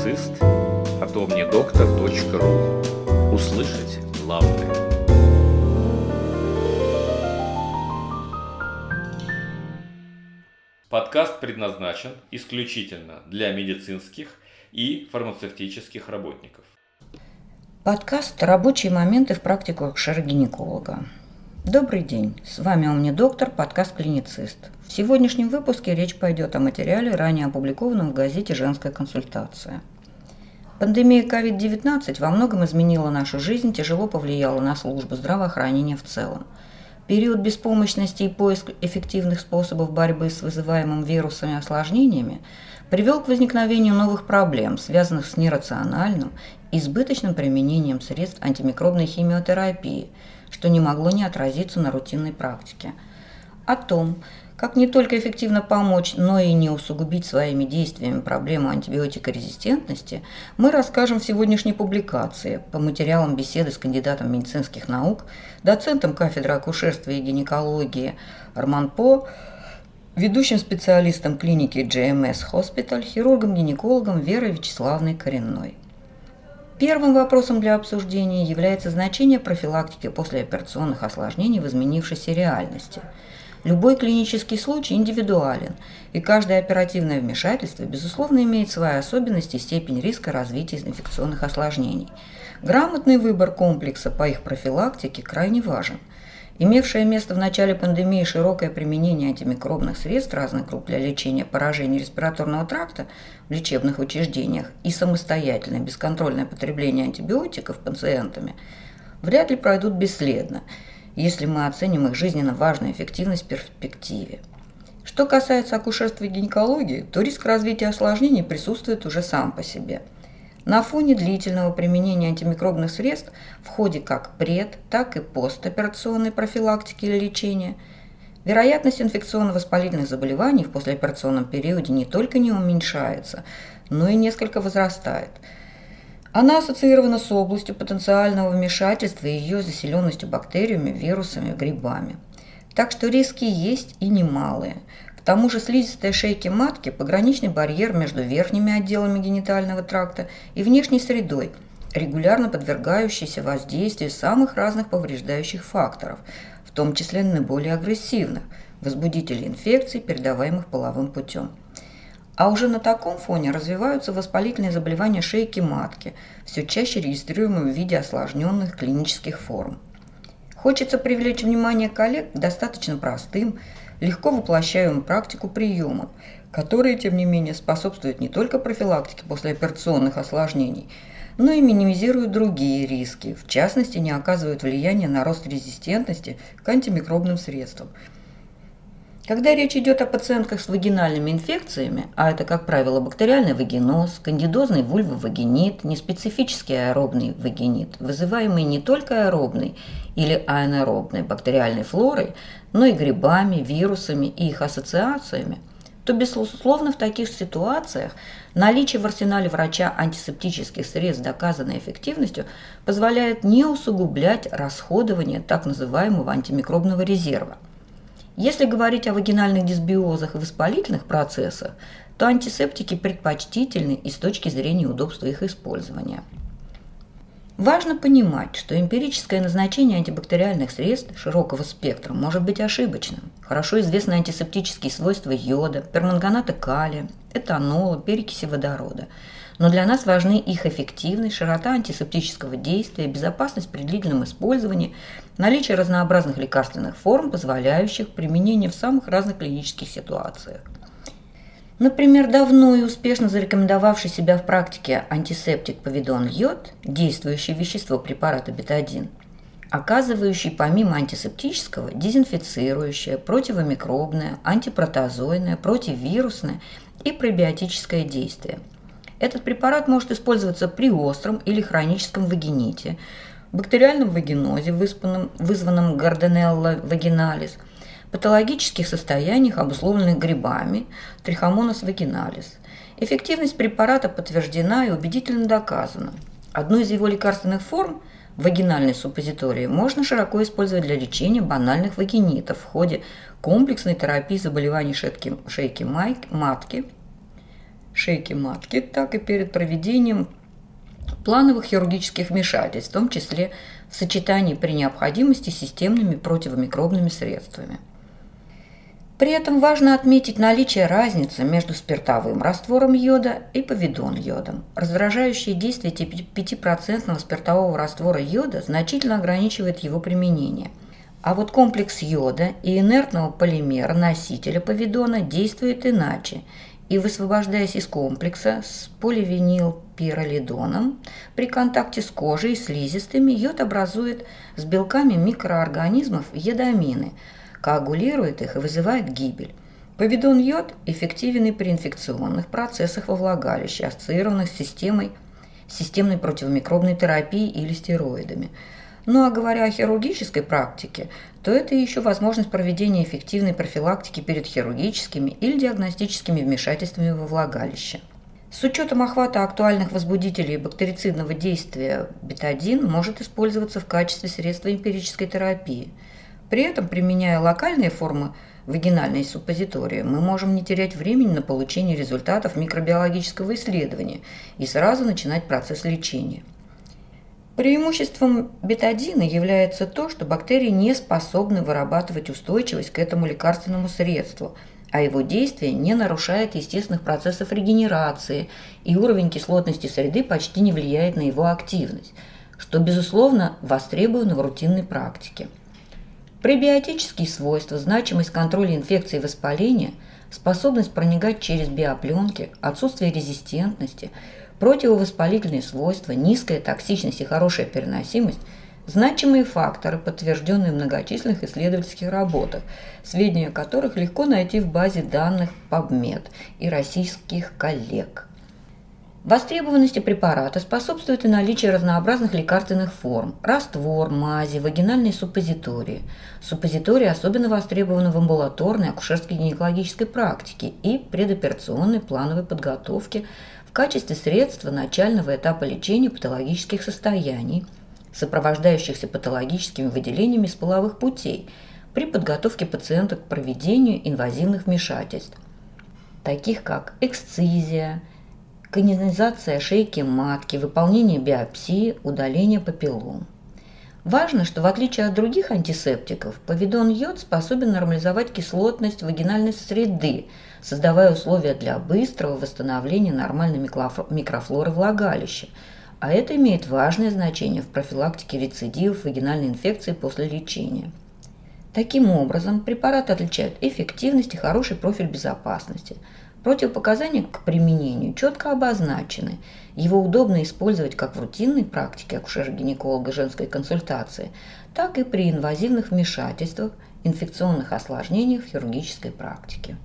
клиницист, а то мне доктор.ру. Услышать главное. Подкаст предназначен исключительно для медицинских и фармацевтических работников. Подкаст «Рабочие моменты в практику акушера-гинеколога». Добрый день, с вами Омни Доктор, подкаст «Клиницист». В сегодняшнем выпуске речь пойдет о материале, ранее опубликованном в газете «Женская консультация». Пандемия COVID-19 во многом изменила нашу жизнь, тяжело повлияла на службу здравоохранения в целом. Период беспомощности и поиск эффективных способов борьбы с вызываемым вирусами осложнениями привел к возникновению новых проблем, связанных с нерациональным избыточным применением средств антимикробной химиотерапии – что не могло не отразиться на рутинной практике. О том, как не только эффективно помочь, но и не усугубить своими действиями проблему антибиотикорезистентности, мы расскажем в сегодняшней публикации по материалам беседы с кандидатом медицинских наук, доцентом кафедры акушерства и гинекологии Арман По, ведущим специалистом клиники GMS Hospital, хирургом-гинекологом Верой Вячеславной Коренной. Первым вопросом для обсуждения является значение профилактики послеоперационных осложнений в изменившейся реальности. Любой клинический случай индивидуален, и каждое оперативное вмешательство, безусловно, имеет свои особенности и степень риска развития инфекционных осложнений. Грамотный выбор комплекса по их профилактике крайне важен – Имевшее место в начале пандемии широкое применение антимикробных средств разных групп для лечения поражений респираторного тракта в лечебных учреждениях и самостоятельное бесконтрольное потребление антибиотиков пациентами вряд ли пройдут бесследно, если мы оценим их жизненно важную эффективность в перспективе. Что касается акушерства и гинекологии, то риск развития осложнений присутствует уже сам по себе – на фоне длительного применения антимикробных средств в ходе как пред, так и постоперационной профилактики или лечения вероятность инфекционно-воспалительных заболеваний в послеоперационном периоде не только не уменьшается, но и несколько возрастает. Она ассоциирована с областью потенциального вмешательства и ее заселенностью бактериями, вирусами, грибами. Так что риски есть и немалые – к тому же слизистая шейки матки – пограничный барьер между верхними отделами генитального тракта и внешней средой, регулярно подвергающийся воздействию самых разных повреждающих факторов, в том числе наиболее агрессивных – возбудителей инфекций, передаваемых половым путем. А уже на таком фоне развиваются воспалительные заболевания шейки матки, все чаще регистрируемые в виде осложненных клинических форм. Хочется привлечь внимание коллег к достаточно простым, легко воплощаем практику приема, которые, тем не менее, способствуют не только профилактике послеоперационных осложнений, но и минимизируют другие риски, в частности, не оказывают влияния на рост резистентности к антимикробным средствам. Когда речь идет о пациентках с вагинальными инфекциями, а это, как правило, бактериальный вагиноз, кандидозный вульвовагинит, неспецифический аэробный вагинит, вызываемый не только аэробной или анаэробной бактериальной флорой, но и грибами, вирусами и их ассоциациями, то, безусловно, в таких ситуациях наличие в арсенале врача антисептических средств, доказанной эффективностью, позволяет не усугублять расходование так называемого антимикробного резерва. Если говорить о вагинальных дисбиозах и воспалительных процессах, то антисептики предпочтительны и с точки зрения удобства их использования – Важно понимать, что эмпирическое назначение антибактериальных средств широкого спектра может быть ошибочным. Хорошо известны антисептические свойства йода, перманганата калия, этанола, перекиси водорода. Но для нас важны их эффективность, широта антисептического действия, безопасность при длительном использовании, наличие разнообразных лекарственных форм, позволяющих применение в самых разных клинических ситуациях. Например, давно и успешно зарекомендовавший себя в практике антисептик повидон йод, действующее вещество препарата бетадин, оказывающий помимо антисептического дезинфицирующее, противомикробное, антипротозойное, противирусное и пробиотическое действие. Этот препарат может использоваться при остром или хроническом вагините, бактериальном вагинозе, вызванном, вызванном Гарденелла вагиналис – патологических состояниях, обусловленных грибами, трихомонос вагиналис. Эффективность препарата подтверждена и убедительно доказана. Одну из его лекарственных форм – вагинальной суппозитории можно широко использовать для лечения банальных вагинитов в ходе комплексной терапии заболеваний шейки, шейки матки, шейки матки, так и перед проведением плановых хирургических вмешательств, в том числе в сочетании при необходимости с системными противомикробными средствами. При этом важно отметить наличие разницы между спиртовым раствором йода и повидон йодом. Раздражающее действие 5% спиртового раствора йода значительно ограничивает его применение. А вот комплекс йода и инертного полимера носителя повидона действует иначе и высвобождаясь из комплекса с поливинилпиролидоном, при контакте с кожей и слизистыми йод образует с белками микроорганизмов едамины, коагулирует их и вызывает гибель. Повидон йод эффективен и при инфекционных процессах во влагалище, ассоциированных с системой, системной противомикробной терапии или стероидами – ну а говоря о хирургической практике, то это еще возможность проведения эффективной профилактики перед хирургическими или диагностическими вмешательствами во влагалище. С учетом охвата актуальных возбудителей бактерицидного действия бетадин может использоваться в качестве средства эмпирической терапии. При этом, применяя локальные формы вагинальной суппозитории, мы можем не терять времени на получение результатов микробиологического исследования и сразу начинать процесс лечения. Преимуществом бетадина является то, что бактерии не способны вырабатывать устойчивость к этому лекарственному средству, а его действие не нарушает естественных процессов регенерации, и уровень кислотности среды почти не влияет на его активность, что, безусловно, востребовано в рутинной практике. Пребиотические свойства, значимость контроля инфекции и воспаления, способность проникать через биопленки, отсутствие резистентности – Противовоспалительные свойства, низкая токсичность и хорошая переносимость – значимые факторы, подтвержденные в многочисленных исследовательских работах, сведения о которых легко найти в базе данных PubMed и российских коллег. Востребованности препарата способствует и наличие разнообразных лекарственных форм – раствор, мази, вагинальные суппозитории. Суппозитории особенно востребованы в амбулаторной акушерской гинекологической практике и предоперационной плановой подготовке в качестве средства начального этапа лечения патологических состояний, сопровождающихся патологическими выделениями с половых путей при подготовке пациента к проведению инвазивных вмешательств, таких как эксцизия, канинизация шейки матки, выполнение биопсии, удаление папиллом. Важно, что в отличие от других антисептиков, повидон йод способен нормализовать кислотность вагинальной среды, создавая условия для быстрого восстановления нормальной микрофлоры влагалища, а это имеет важное значение в профилактике рецидивов вагинальной инфекции после лечения. Таким образом, препараты отличают эффективность и хороший профиль безопасности. Противопоказания к применению четко обозначены. Его удобно использовать как в рутинной практике акушера-гинеколога женской консультации, так и при инвазивных вмешательствах, инфекционных осложнениях в хирургической практике.